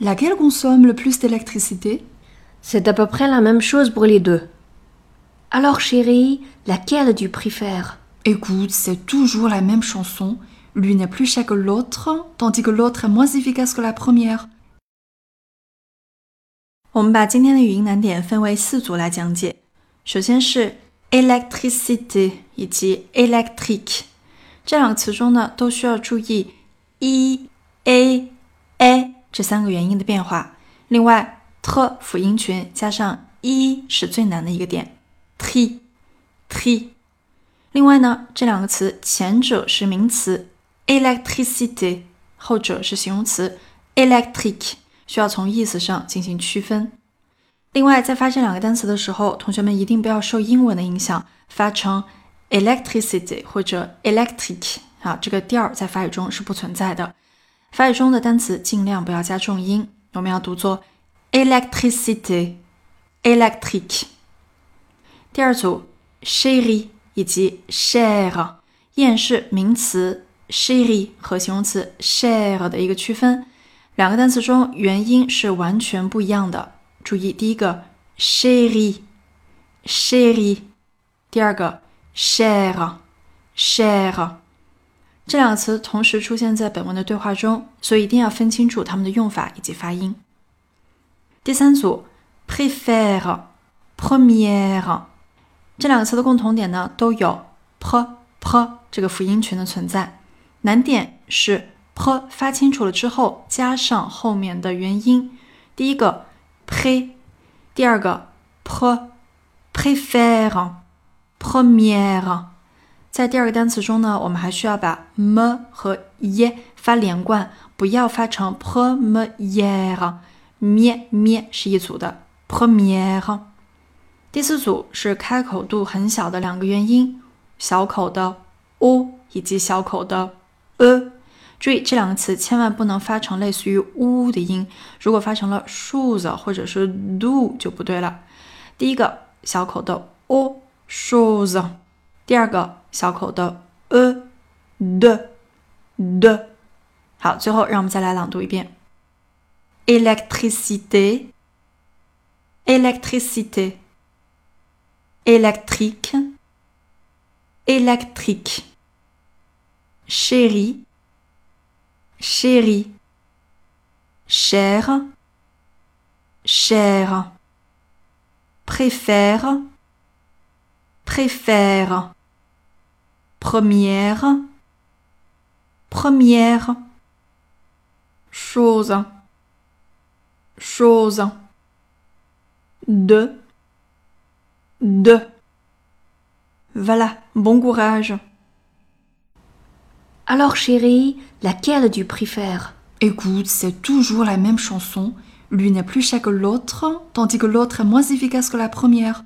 Laquelle consomme le plus d'électricité C'est à peu près la même chose pour les deux. Alors chérie, laquelle tu préfères Écoute, c'est toujours la même chanson. L'une est plus chère que l'autre, tandis que l'autre est moins efficace que la première. 我们把今天的语音难点分为四组来讲解。首先是 electricity 以及 electric 这两个词中呢，都需要注意 e a a 这三个元音的变化。另外，t 辅音群加上 e 是最难的一个点，t t。另外呢，这两个词前者是名词 electricity，后者是形容词 electric。需要从意思上进行区分。另外，在发这两个单词的时候，同学们一定不要受英文的影响，发成 electricity 或者 electric 啊，这个调在法语中是不存在的。法语中的单词尽量不要加重音，我们要读作 electricity，electric。第二组 chérie 以及 cher，依然是名词 chérie 和形容词 cher 的一个区分。两个单词中元音是完全不一样的。注意，第一个 c h e r i c h e r i 第二个 cher，cher，这两个词同时出现在本文的对话中，所以一定要分清楚它们的用法以及发音。第三组 préfère，première，这两个词的共同点呢，都有 p p 这个辅音群的存在，难点是。p 发清楚了之后，加上后面的元音，第一个 p，第二个 p，préfère，première。在第二个单词中呢，我们还需要把 m 和 e 发连贯，不要发成 première。咩咩是一组的 p m y r。第四组是开口度很小的两个元音，小口的 o 以及小口的 e。注意这两个词千万不能发成类似于呜的音，如果发成了 shoes 或者是 do 就不对了。第一个小口的 o shoes，第二个小口的 e d d。好，最后让我们再来朗读一遍：électricité，électricité，électrique，électrique，chérie。chérie, cher, cher, préfère, préfère, première, première, chose, chose, de, de. Voilà, bon courage. Alors chérie, laquelle tu préfères? Écoute, c'est toujours la même chanson. L'une est plus chère que l'autre, tandis que l'autre est moins efficace que la première.